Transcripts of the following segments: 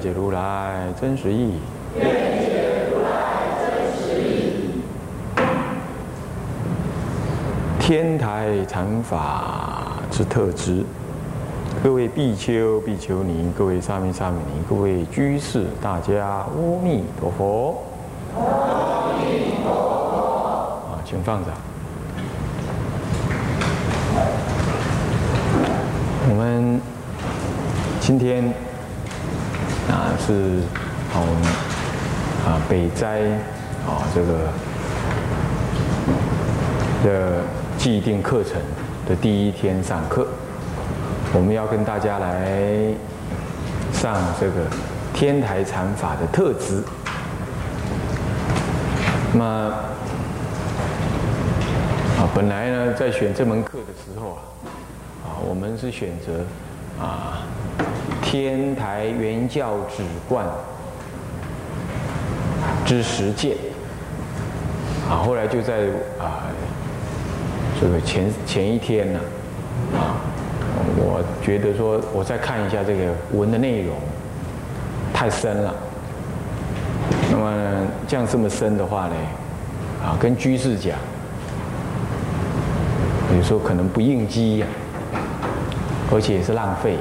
解如来真实义。愿解如来真实义。天台禅法之特质，各位比丘、比丘尼，各位沙弥、沙弥尼，各位居士，大家阿弥陀佛。阿弥陀佛。啊，请放掌。我们今天啊是从啊北斋啊这个的既定课程的第一天上课，我们要跟大家来上这个天台禅法的特质。那啊，本来呢在选这门课的时候啊。啊，我们是选择啊天台原教旨观之实践啊，后来就在啊这个前前一天呢啊，我觉得说我再看一下这个文的内容太深了，那么这样这么深的话呢啊，跟居士讲，有时候可能不应机呀。而且也是浪费，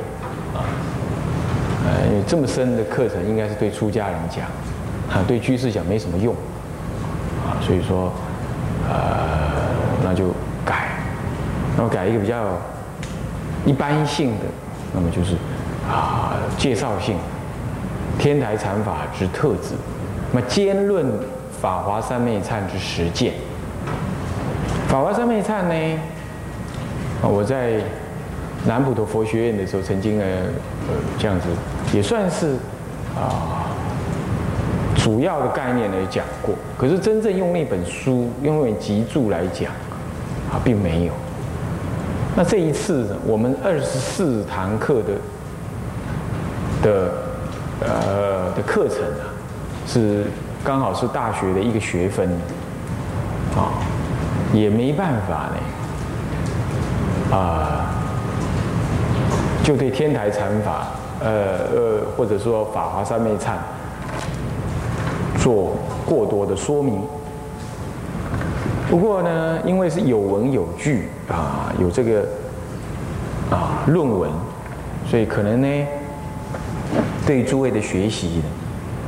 呃，这么深的课程应该是对出家人讲，啊，对居士讲没什么用，啊，所以说，呃，那就改，那么改一个比较一般性的，那么就是啊，介绍性，天台禅法之特质，那么兼论法华三昧忏之实践，法华三昧忏呢，啊，我在。南普陀佛学院的时候，曾经呢，呃，这样子也算是啊，主要的概念呢讲过。可是真正用那本书，用那本集注来讲，啊，并没有。那这一次我们二十四堂课的的呃的课程啊，是刚好是大学的一个学分，啊，也没办法呢，啊。就对天台禅法，呃呃，或者说法华三昧忏，做过多的说明。不过呢，因为是有文有据啊，有这个啊论文，所以可能呢，对诸位的学习呢，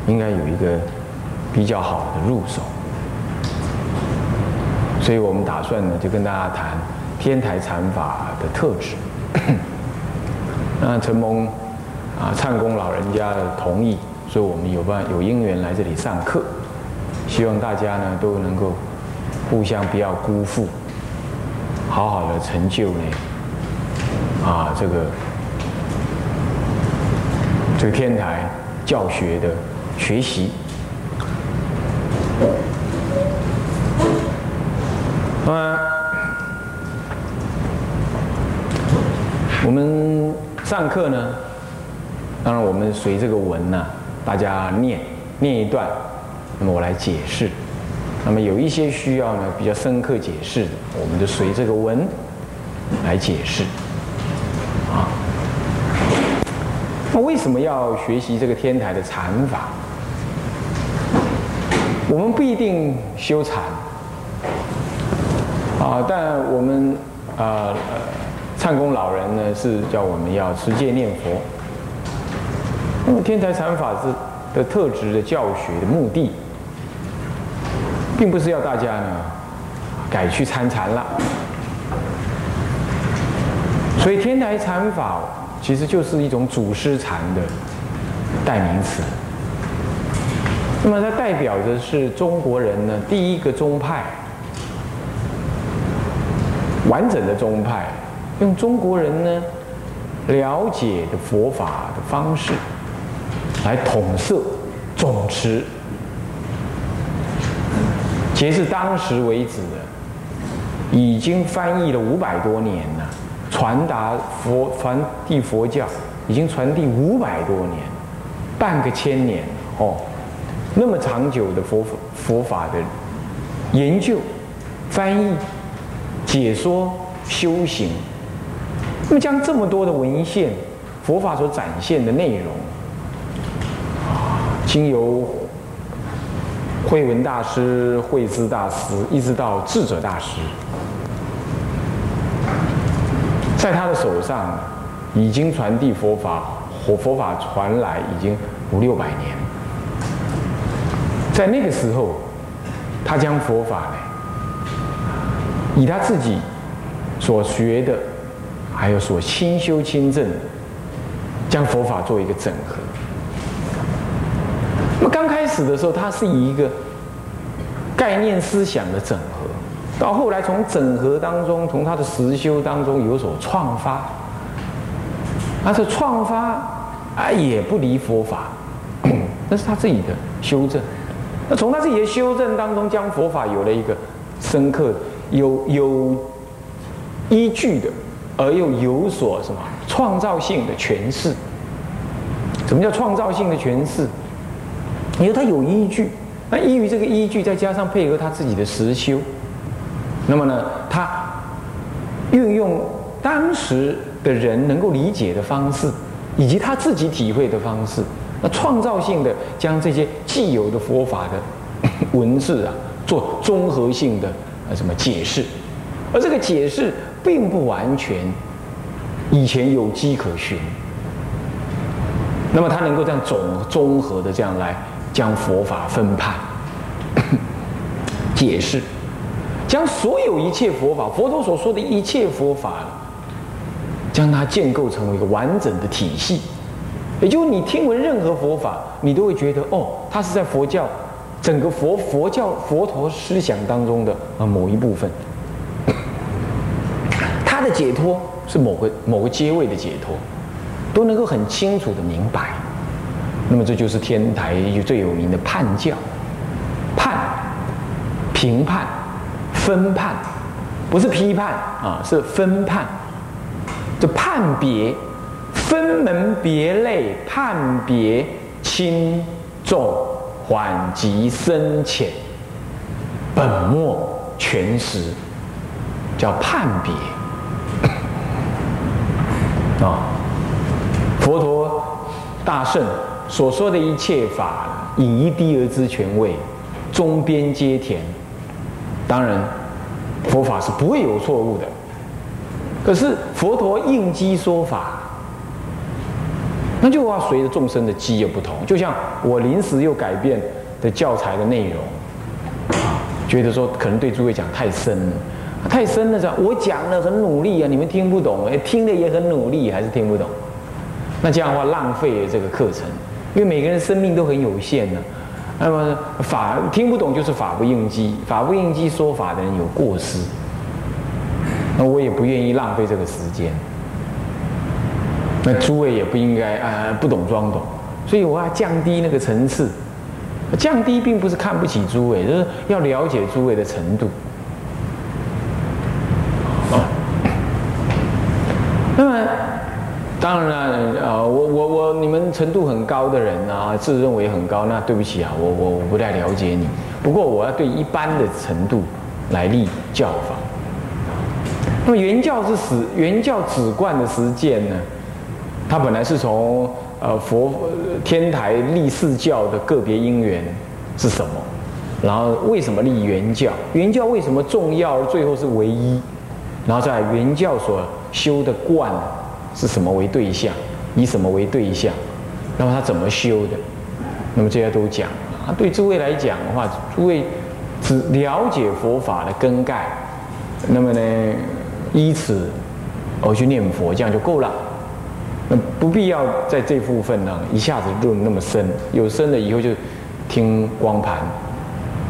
应该有一个比较好的入手。所以我们打算呢，就跟大家谈天台禅法的特质。那承蒙啊唱功老人家的同意，所以我们有办有因缘来这里上课，希望大家呢都能够互相不要辜负，好好的成就呢啊这个这个天台教学的学习。那么我们。上课呢，当然我们随这个文呢，大家念念一段，那么我来解释。那么有一些需要呢比较深刻解释的，我们就随这个文来解释。啊，那为什么要学习这个天台的禅法？我们不一定修禅啊，但我们啊。唱功老人呢是叫我们要持戒念佛。那么天台禅法是的特质的教学的目的，并不是要大家呢改去参禅了。所以天台禅法其实就是一种祖师禅的代名词。那么它代表的是中国人呢第一个宗派，完整的宗派。用中国人呢了解的佛法的方式，来统摄、总持，截至当时为止，已经翻译了五百多年了，传达佛传递佛教已经传递五百多年，半个千年哦，那么长久的佛佛法的研究、翻译、解说、修行，那么将这么多的文献，佛法所展现的内容。经由慧文大师、慧智大师，一直到智者大师，在他的手上已经传递佛法，佛佛法传来已经五六百年。在那个时候，他将佛法呢，以他自己所学的，还有所亲修亲证，将佛法做一个整合。刚开始的时候，它是以一个概念思想的整合，到后来从整合当中，从他的实修当中有所创发，但是创发啊也不离佛法，那是他自己的修正。那从他自己的修正当中，将佛法有了一个深刻、有有依据的，而又有所什么创造性的诠释。什么叫创造性的诠释？你说他有依据，那依于这个依据，再加上配合他自己的实修，那么呢，他运用当时的人能够理解的方式，以及他自己体会的方式，那创造性的将这些既有的佛法的 文字啊，做综合性的呃什么解释，而这个解释并不完全以前有迹可循，那么他能够这样总综合的这样来。将佛法分判、解释，将所有一切佛法，佛陀所说的一切佛法，将它建构成为一个完整的体系。也就你听闻任何佛法，你都会觉得哦，它是在佛教整个佛佛教佛陀思想当中的啊某一部分。他的解脱是某个某个阶位的解脱，都能够很清楚的明白。那么这就是天台最有名的判教，判、评判、分判，不是批判啊，是分判。这判别、分门别类、判别轻重缓急深浅、本末全实，叫判别啊。佛陀大圣。所说的一切法，以一滴而知全味，中边皆甜。当然，佛法是不会有错误的。可是佛陀应机说法，那就要随着众生的机有不同。就像我临时又改变的教材的内容，觉得说可能对诸位讲太深了，太深了，这样我讲的很努力啊，你们听不懂，哎，听的也很努力，还是听不懂。那这样的话浪费了这个课程。因为每个人生命都很有限呢，那么法听不懂就是法不应机，法不应机说法的人有过失，那我也不愿意浪费这个时间，那诸位也不应该啊不懂装懂，所以我要降低那个层次，降低并不是看不起诸位，就是要了解诸位的程度。那么。当然了，啊，我我我，你们程度很高的人啊，自认为很高，那对不起啊，我我我不太了解你。不过我要对一般的程度来立教法。那么原教之实，原教旨观的实践呢，它本来是从呃佛天台立四教的个别因缘是什么，然后为什么立原教？原教为什么重要而？最后是唯一，然后在原教所修的观。是什么为对象？以什么为对象？那么他怎么修的？那么这些都讲啊。对诸位来讲的话，诸位只了解佛法的根盖，那么呢，依此而去念佛，这样就够了。那不必要在这部分呢一下子论那么深。有深了以后就听光盘、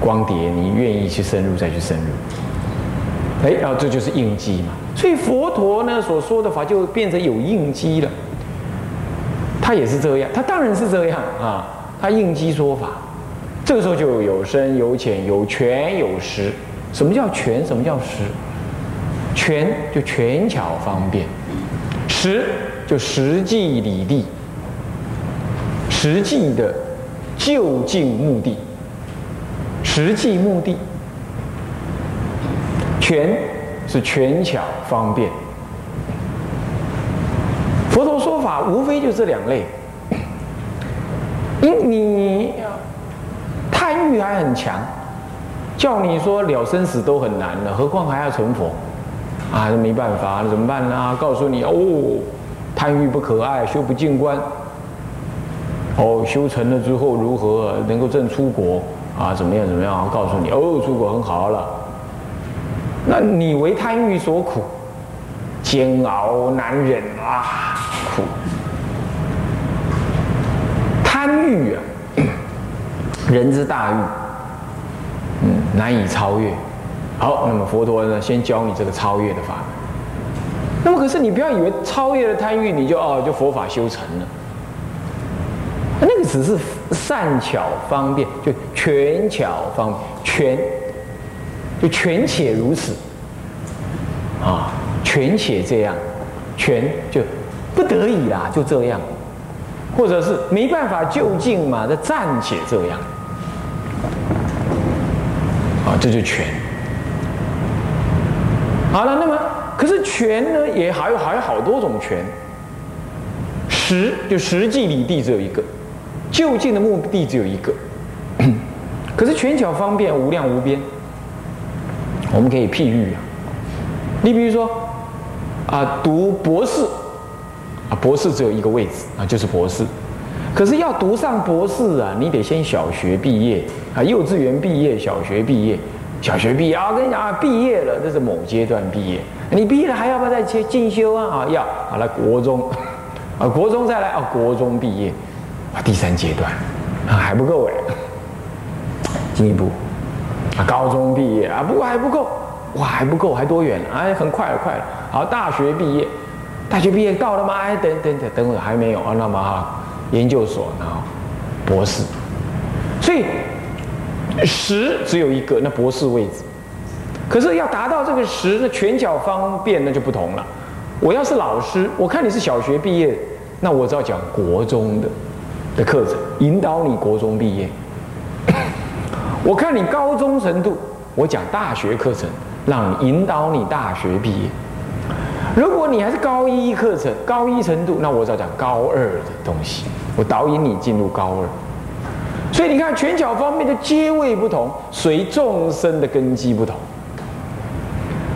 光碟，你愿意去深入再去深入。哎，然后这就是应机嘛。所以佛陀呢所说的法就变成有应机了。他也是这样，他当然是这样啊，他应机说法，这个时候就有深有浅有权有实。什么叫权？什么叫实？权就权巧方便，实就实际理地，实际的就近目的，实际目的。权是权巧方便。佛陀说法无非就这两类，因你贪欲还很强，叫你说了生死都很难了，何况还要成佛啊？没办法，怎么办呢？告诉你哦，贪欲不可爱，修不净观。哦，修成了之后如何能够证出国啊？怎么样怎么样？告诉你哦，出国很好了。那你为贪欲所苦，煎熬难忍啊！苦，贪欲啊，人之大欲，嗯，难以超越。好，那么佛陀呢，先教你这个超越的法。那么，可是你不要以为超越了贪欲，你就哦，就佛法修成了。那个只是善巧方便，就权巧方便权，就权且如此。啊，权且这样，权就。不得已啦，就这样，或者是没办法就近嘛，那暂且这样，啊，这就权。好了，那么可是权呢，也还有还有好多种权。实就实际理地只有一个，就近的目的只有一个。可是权巧方便无量无边，我们可以譬喻啊，你比如说啊，读博士。啊，博士只有一个位置啊，就是博士。可是要读上博士啊，你得先小学毕业啊，幼稚园毕业，小学毕业，小学毕业啊。我跟你讲啊，毕业了，这是某阶段毕业。你毕业了还要不要再去进修啊？啊，要。好了，国中啊，国中再来啊，国中毕业啊，第三阶段啊，还不够哎，进一步啊，高中毕业啊，不过还不够，哇，还不够，还多远？哎，很快了，快了。好，大学毕业。大学毕业到了吗？哎，等等等等会还没有啊。那么哈，研究所然后博士，所以十只有一个，那博士位置。可是要达到这个十的拳脚方便，那就不同了。我要是老师，我看你是小学毕业，那我只要讲国中的的课程，引导你国中毕业。我看你高中程度，我讲大学课程，让你引导你大学毕业。如果你还是高一课程、高一程度，那我只要讲高二的东西，我导引你进入高二。所以你看，拳脚方面的阶位不同，随众生的根基不同，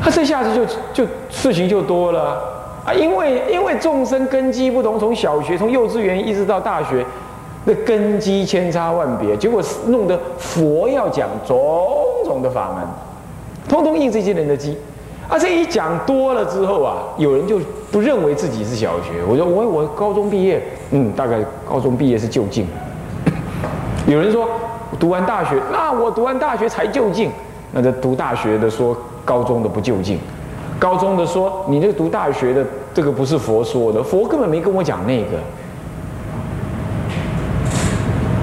他这下子就就事情就多了啊！因为因为众生根基不同，从小学、从幼稚园一直到大学，那根基千差万别，结果弄得佛要讲种种的法门，通通应这些人的机。啊，这一讲多了之后啊，有人就不认为自己是小学。我说我我高中毕业，嗯，大概高中毕业是就近。有人说读完大学，那我读完大学才就近。那这读大学的说高中的不就近，高中的说你这个读大学的这个不是佛说的，佛根本没跟我讲那个。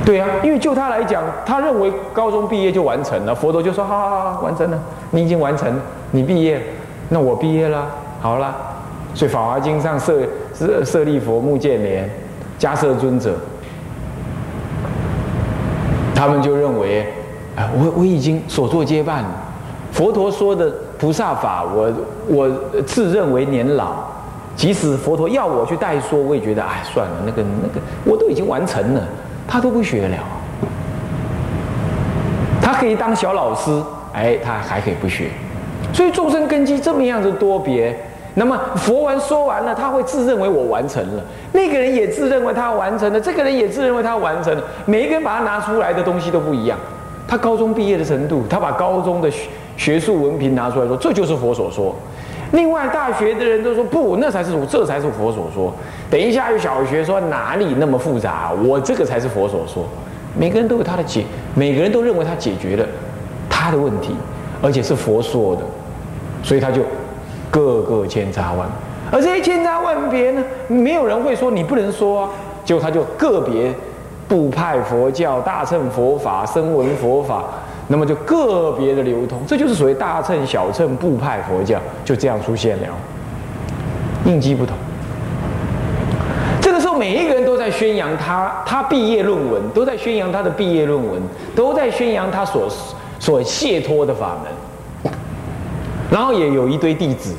对呀，因为就他来讲，他认为高中毕业就完成了，佛陀就说好好好，完成了，你已经完成了，你毕业，那我毕业了，好了。所以《法华经》上舍舍舍利佛、目犍连、迦摄尊者，他们就认为，啊，我我已经所作皆办了。佛陀说的菩萨法，我我自认为年老，即使佛陀要我去代说，我也觉得，哎，算了，那个那个，我都已经完成了。他都不学了，他可以当小老师，哎，他还可以不学，所以众生根基这么样子多别，那么佛完说完了，他会自认为我完成了，那个人也自认为他完成了，这个人也自认为他完成了，每一个人把他拿出来的东西都不一样，他高中毕业的程度，他把高中的学学术文凭拿出来说，这就是佛所说。另外，大学的人都说不，那才是这才是佛所说。等一下，有小学说哪里那么复杂？我这个才是佛所说。每个人都有他的解，每个人都认为他解决了他的问题，而且是佛说的，所以他就各个千差万。而这些千差万别呢，没有人会说你不能说啊。结果他就个别部派佛教、大乘佛法、声闻佛法，那么就个别的流通，这就是所谓大乘、小乘、部派佛教就这样出现了，应机不同。这个时候，每一个人都在宣扬他他毕业论文，都在宣扬他的毕业论文，都在宣扬他所所解脱的法门。然后也有一堆弟子，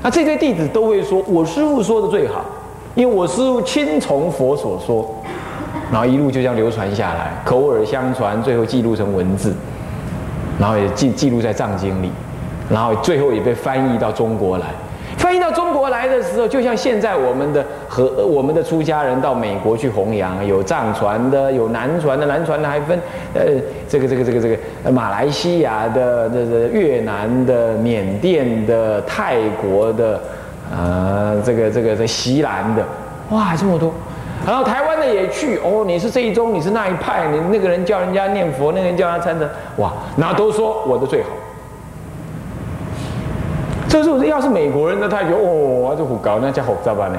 那这堆弟子都会说：“我师父说的最好，因为我师父亲从佛所说。”然后一路就这样流传下来，口耳相传，最后记录成文字，然后也记记录在藏经里，然后最后也被翻译到中国来。翻译到中国来的时候，就像现在我们的和我们的出家人到美国去弘扬，有藏传的，有南传的，南传的还分呃这个这个这个这个马来西亚的、这个越南的、缅甸的、泰国的，啊这个这个这西兰的，哇这么多，然后台湾的也去哦，你是这一宗，你是那一派，你那个人叫人家念佛，那个人叫他参禅，哇，那都说我的最好。这是不是要是美国人呢？他觉得哦，这虎高那家伙咋办呢？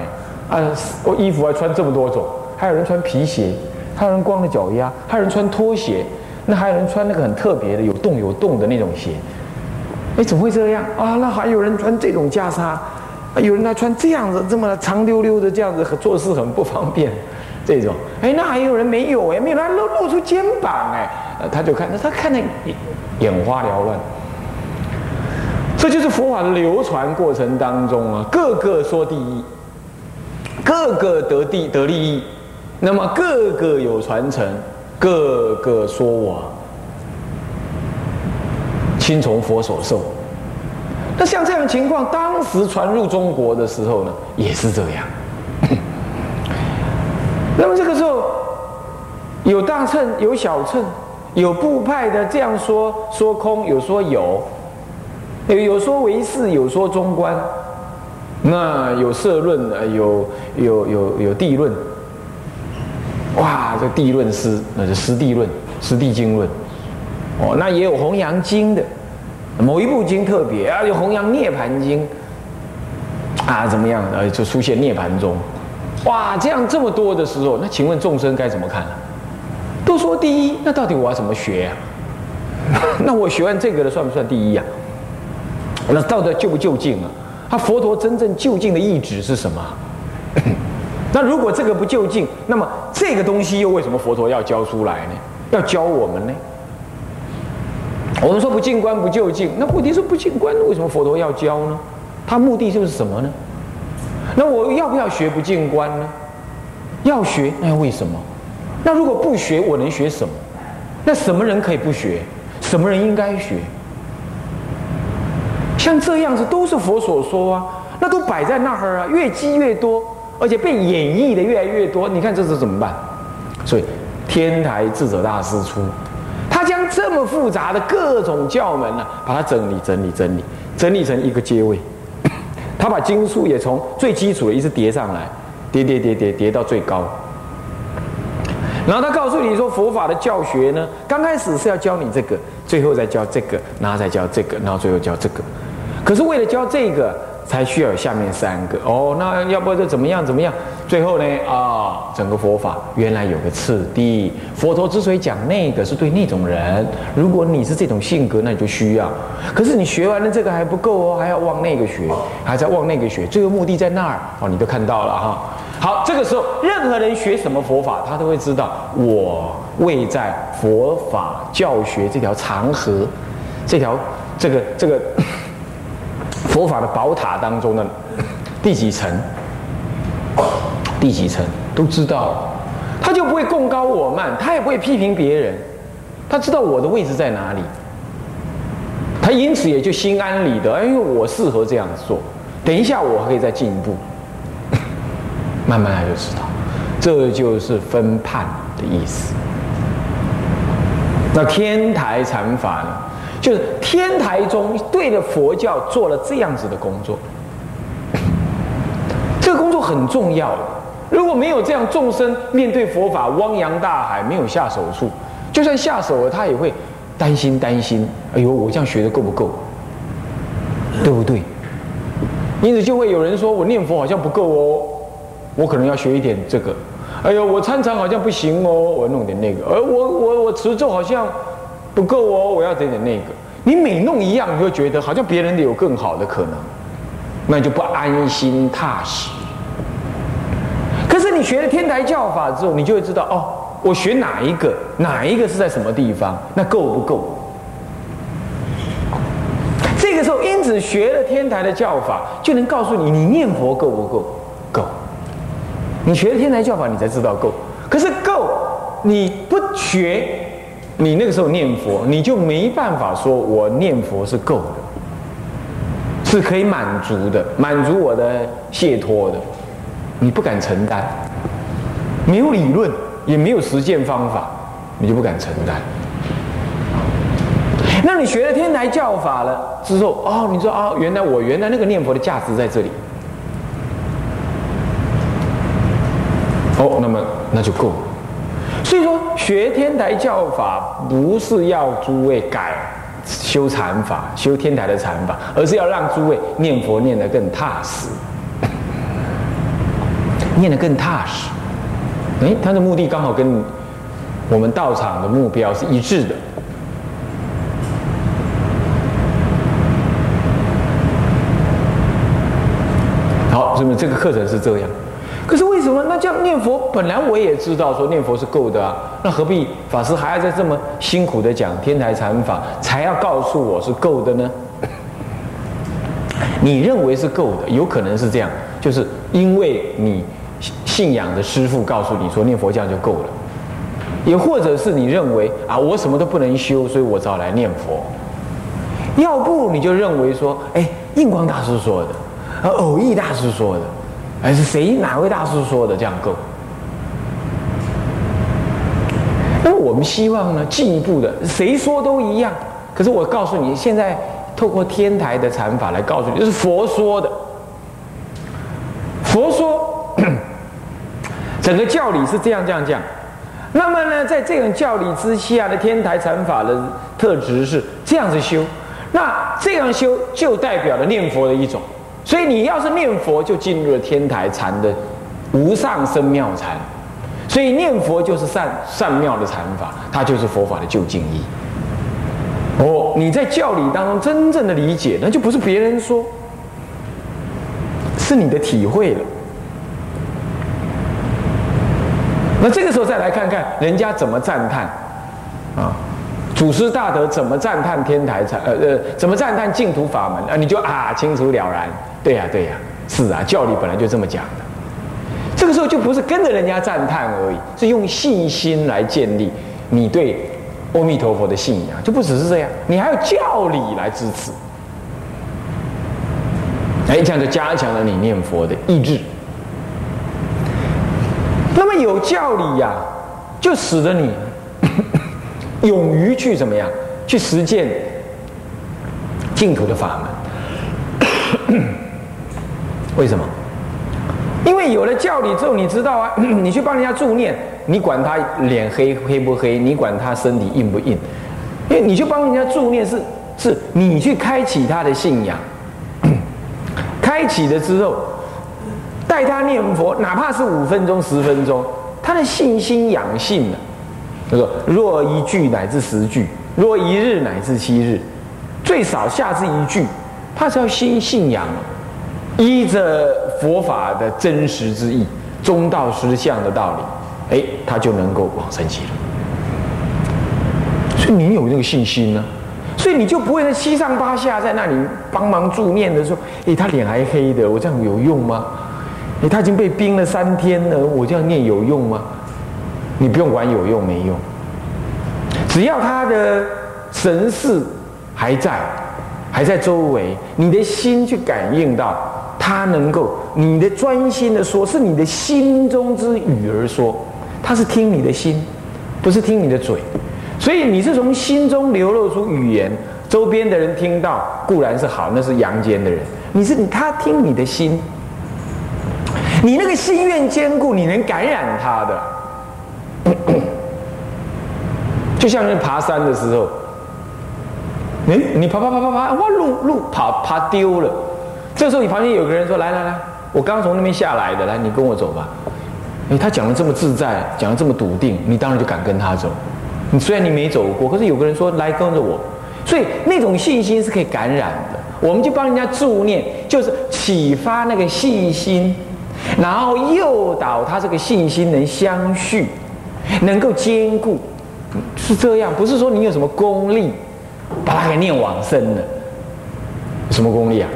啊，我衣服还穿这么多种，还有人穿皮鞋，还有人光着脚丫，还有人穿拖鞋，那还有人穿那个很特别的有洞有洞的那种鞋。哎，怎么会这样啊？那还有人穿这种袈裟，有人还穿这样子这么长溜溜的这样子，做事很不方便。这种，哎，那还有人没有哎，没有他露露出肩膀哎，他就看，他看的眼花缭乱。这就是佛法的流传过程当中啊，个个说第一，个个得地得利益，那么个个有传承，个个说我亲从佛所受。那像这样情况，当时传入中国的时候呢，也是这样。那么这个时候，有大乘，有小乘，有部派的这样说说空，有说有。有有说唯识，有说中观，那有社论啊，有有有有地论，哇，这地论师，那是师地论、师地经论，哦，那也有弘扬经的，某一部经特别啊，有弘扬涅盘经，啊，怎么样？呃，就出现涅盘中，哇，这样这么多的时候，那请问众生该怎么看呢？都说第一，那到底我要怎么学呀？那我学完这个的算不算第一呀？那到底究不究竟啊？他佛陀真正究竟的意旨是什么？那如果这个不究竟，那么这个东西又为什么佛陀要教出来呢？要教我们呢？我们说不进观不究竟，那问题是不进观，为什么佛陀要教呢？他目的就是什么呢？那我要不要学不进观呢？要学，那为什么？那如果不学，我能学什么？那什么人可以不学？什么人应该学？像这样子都是佛所说啊，那都摆在那儿啊，越积越多，而且被演绎的越来越多。你看这是怎么办？所以天台智者大师出，他将这么复杂的各种教门呢，把它整理整理整理，整理成一个阶位。他把经书也从最基础的一直叠上来，叠叠叠叠叠到最高。然后他告诉你说，佛法的教学呢，刚开始是要教你这个，最后再教这个，然后再教这个，然后最后教这个。可是为了教这个，才需要有下面三个哦。那要不就怎么样怎么样？最后呢啊，整个佛法原来有个次第。佛陀之所以讲那个，是对那种人。如果你是这种性格，那你就需要。可是你学完了这个还不够哦，还要往那个学，还在往那个学。最后目的在那儿哦，你都看到了哈。好，这个时候任何人学什么佛法，他都会知道我位在佛法教学这条长河，这条这个这个。佛法的宝塔当中的第几层？第几层都知道，他就不会共高我慢，他也不会批评别人，他知道我的位置在哪里，他因此也就心安理得，因为我适合这样做。等一下我还可以再进一步，慢慢他就知道，这就是分判的意思。那天台禅法呢？就是天台宗对着佛教做了这样子的工作，这个工作很重要。如果没有这样，众生面对佛法汪洋大海，没有下手处，就算下手了，他也会担心担心。哎呦，我这样学的够不够？对不对？因此就会有人说我念佛好像不够哦，我可能要学一点这个。哎呦，我参禅好像不行哦，我弄点那个；而我我我持咒好像不够哦，我要点点那个。你每弄一样，你会觉得好像别人有更好的可能，那就不安心踏实。可是你学了天台教法之后，你就会知道哦，我学哪一个，哪一个是在什么地方，那够不够？这个时候，因此学了天台的教法，就能告诉你，你念佛够不够？够。你学了天台教法，你才知道够。可是够，你不学，你那个时候念佛，你就没办法说我念佛是够的，是可以满足的，满足我的解脱的。你不敢承担，没有理论，也没有实践方法，你就不敢承担。那你学了天台教法了之后，哦，你说啊，原来我原来那个念佛的价值在这里。哦，那么那就够了。学天台教法不是要诸位改修禅法、修天台的禅法，而是要让诸位念佛念得更踏实，念得更踏实。哎，他的目的刚好跟我们道场的目标是一致的。好，那么这个课程是这样。可是为什么？那这样念佛，本来我也知道说念佛是够的啊，那何必法师还要在这么辛苦的讲天台禅法，才要告诉我是够的呢？你认为是够的，有可能是这样，就是因为你信仰的师父告诉你说念佛教就够了，也或者是你认为啊我什么都不能修，所以我找来念佛。要不你就认为说，哎，印光大师说的，啊，偶益大师说的。还是谁哪位大师说的这样够？那我们希望呢进一步的，谁说都一样。可是我告诉你，现在透过天台的禅法来告诉你，这是佛说的。佛说，整个教理是这样这样这样。那么呢，在这种教理之下的天台禅法的特质是这样子修。那这样修就代表了念佛的一种。所以你要是念佛，就进入了天台禅的无上生妙禅。所以念佛就是善善妙的禅法，它就是佛法的究竟义。哦，你在教理当中真正的理解，那就不是别人说，是你的体会了。那这个时候再来看看人家怎么赞叹啊，祖师大德怎么赞叹天台禅，呃呃，怎么赞叹净土法门啊？你就啊清楚了然。对呀，对呀，是啊，教理本来就这么讲的。这个时候就不是跟着人家赞叹而已，是用信心来建立你对阿弥陀佛的信仰，就不只是这样，你还有教理来支持。哎，这样就加强了你念佛的意志。那么有教理呀，就使得你 勇于去怎么样，去实践净土的法门。为什么？因为有了教理之后，你知道啊，你去帮人家助念，你管他脸黑黑不黑，你管他身体硬不硬，因为你去帮人家助念是是，你去开启他的信仰，开启了之后，带他念佛，哪怕是五分钟、十分钟，他的信心养性了。他说：若一句乃至十句，若一日乃至七日，最少下至一句，他是要心信仰。依着佛法的真实之意、中道实相的道理，哎，他就能够往生极了。所以你有那个信心呢，所以你就不会在七上八下在那里帮忙助念的时候，哎，他脸还黑的，我这样有用吗？哎，他已经被冰了三天了，我这样念有用吗？你不用管有用没用，只要他的神识还在，还在周围，你的心去感应到。他能够，你的专心的说，是你的心中之语而说，他是听你的心，不是听你的嘴，所以你是从心中流露出语言，周边的人听到固然是好，那是阳间的人，你是他听你的心，你那个心愿坚固，你能感染他的，就像是爬山的时候，哎，你爬爬爬爬爬，哇，路路爬爬丢了。这时候，你旁边有个人说：“来来来，我刚从那边下来的，来，你跟我走吧。”哎，他讲的这么自在，讲的这么笃定，你当然就敢跟他走。你虽然你没走过，可是有个人说来跟着我，所以那种信心是可以感染的。我们就帮人家助念，就是启发那个信心，然后诱导他这个信心能相续，能够坚固，是这样。不是说你有什么功力，把他给念往生了，什么功力啊？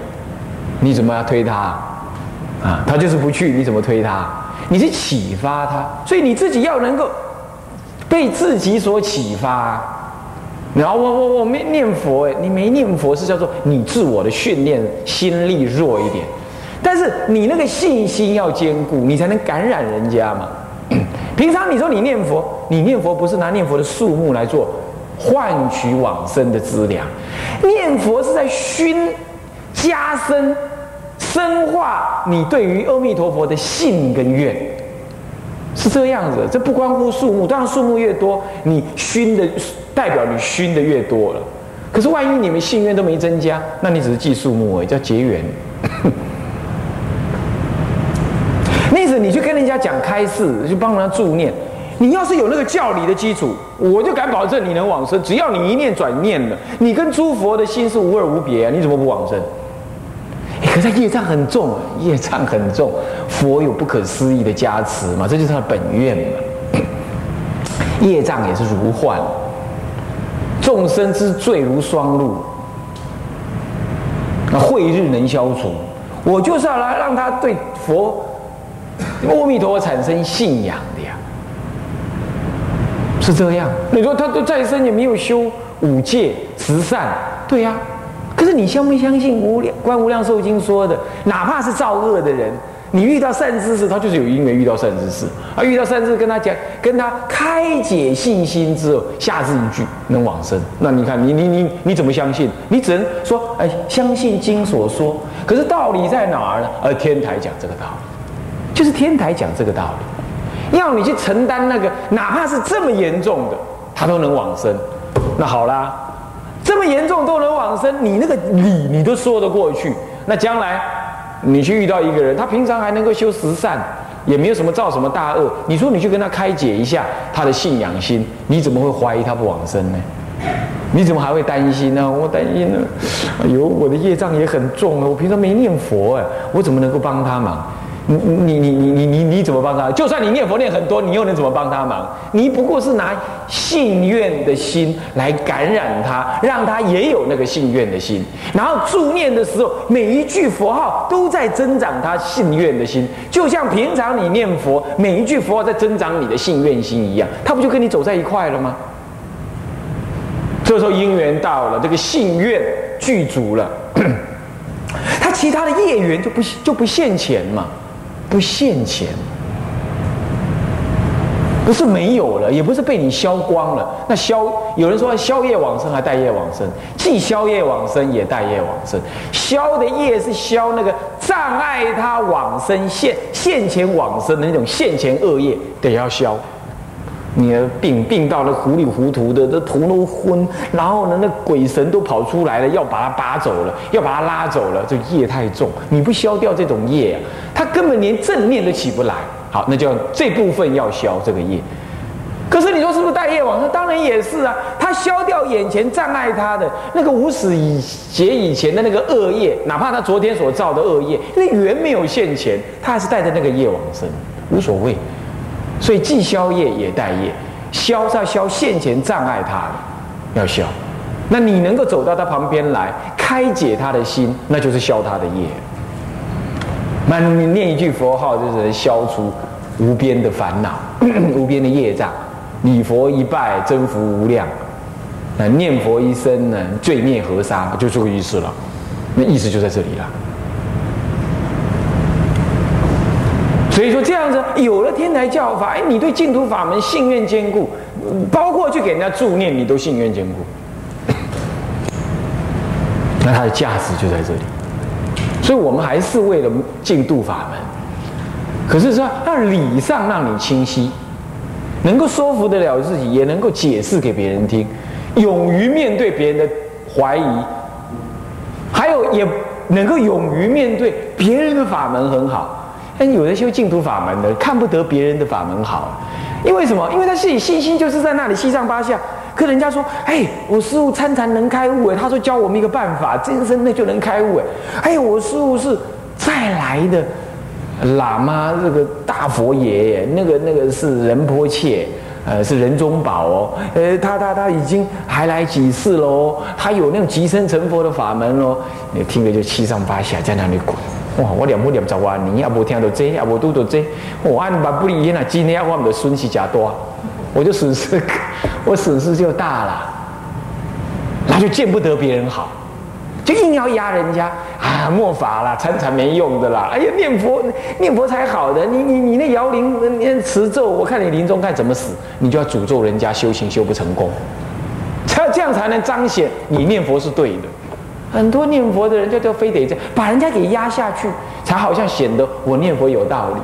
你怎么要推他啊？他就是不去，你怎么推他？你是启发他，所以你自己要能够被自己所启发。然后我我我没念佛哎，你没念佛是叫做你自我的训练心力弱一点，但是你那个信心要坚固，你才能感染人家嘛。平常你说你念佛，你念佛不是拿念佛的数目来做换取往生的资粮，念佛是在熏加深。深化你对于阿弥陀佛的信跟愿，是这样子。这不关乎数目，当然数目越多，你熏的代表你熏的越多了。可是万一你们信愿都没增加，那你只是记数目而已，叫结缘。那时你去跟人家讲开示，去帮人家助念，你要是有那个教理的基础，我就敢保证你能往生。只要你一念转念了，你跟诸佛的心是无二无别啊，你怎么不往生？可是业障很重，业障很重，佛有不可思议的加持嘛，这就是他的本愿嘛。业障也是如幻，众生之罪如霜露，那慧日能消除。我就是要来让他对佛、阿弥陀佛产生信仰的呀，是这样。你说他都再生也没有修五戒、慈善，对呀。你相不相信《无量观无量寿经》说的，哪怕是造恶的人，你遇到善知识，他就是有因缘遇到善知识。而，遇到善知识跟他讲，跟他开解信心之后，下字一句能往生。那你看，你你你你怎么相信？你只能说，哎，相信经所说。可是道理在哪儿呢？而天台讲这个道理，就是天台讲这个道理，要你去承担那个，哪怕是这么严重的，他都能往生。那好啦。这么严重都能往生，你那个理你都说得过去。那将来你去遇到一个人，他平常还能够修十善，也没有什么造什么大恶，你说你去跟他开解一下他的信仰心，你怎么会怀疑他不往生呢？你怎么还会担心呢？我担心呢，哎呦，我的业障也很重啊，我平常没念佛哎，我怎么能够帮他忙？你你你你你你怎么帮他？就算你念佛念很多，你又能怎么帮他忙？你不过是拿信愿的心来感染他，让他也有那个信愿的心。然后助念的时候，每一句佛号都在增长他信愿的心，就像平常你念佛，每一句佛号在增长你的信愿心一样，他不就跟你走在一块了吗？这时候因缘到了，这个信愿具足了，他其他的业缘就不就不现前嘛。不现钱，不是没有了，也不是被你消光了。那消，有人说消业往生还带业往生，既消业往生也带业往生。消的业是消那个障碍他往生现现钱往生的那种现钱恶业，得要消。你的病病到了糊里糊涂的，这头都昏，然后呢，那鬼神都跑出来了，要把他拔走了，要把他拉走了，这业太重，你不消掉这种业啊，他根本连正念都起不来。好，那就这部分要消这个业。可是你说是不是带业往生？当然也是啊，他消掉眼前障碍他的那个无始以劫以前的那个恶业，哪怕他昨天所造的恶业，因为缘没有现前，他还是带着那个业往生，无所谓。所以既消业也带业，消是要消现前障碍他的，要消。那你能够走到他旁边来，开解他的心，那就是消他的业。那你念一句佛号，就是能消除无边的烦恼、无边的业障。礼佛一拜，增福无量。那念佛一声呢，罪孽河沙，就这个意思了。那意思就在这里了。所以说这样子有了天台教法，哎，你对净土法门信愿坚固，包括去给人家助念，你都信愿坚固，那它的价值就在这里。所以我们还是为了净土法门，可是说让理上让你清晰，能够说服得了自己，也能够解释给别人听，勇于面对别人的怀疑，还有也能够勇于面对别人的法门很好。但有的修净土法门的，看不得别人的法门好，因为什么？因为他自己信心就是在那里七上八下。可人家说，哎，我师傅参禅能开悟哎，他说教我们一个办法，今生那就能开悟哎。哎，我师傅是再来的喇嘛，这个大佛爷，那个那个是仁波切，呃，是仁宗宝哦，呃，他他他已经还来几次喽，他有那种即身成佛的法门哦，你听着就七上八下在那里滚。哇！我念佛念十万年，也无听到这，也无拄到这。我按万不离因啊，今天我们的损失加多，我就损失，我损失就大了。那就见不得别人好，就硬要压人家啊！莫法啦，参禅没用的啦。哎呀，念佛念佛才好的。你你你那摇铃念持咒，我看你临终该怎么死，你就要诅咒人家修行修不成功，才这样才能彰显你念佛是对的。很多念佛的人就就非得这样把人家给压下去，才好像显得我念佛有道理。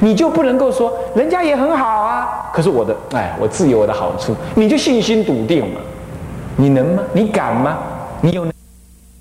你就不能够说人家也很好啊，可是我的哎，我自有我的好处，你就信心笃定了？你能吗？你敢吗？你有？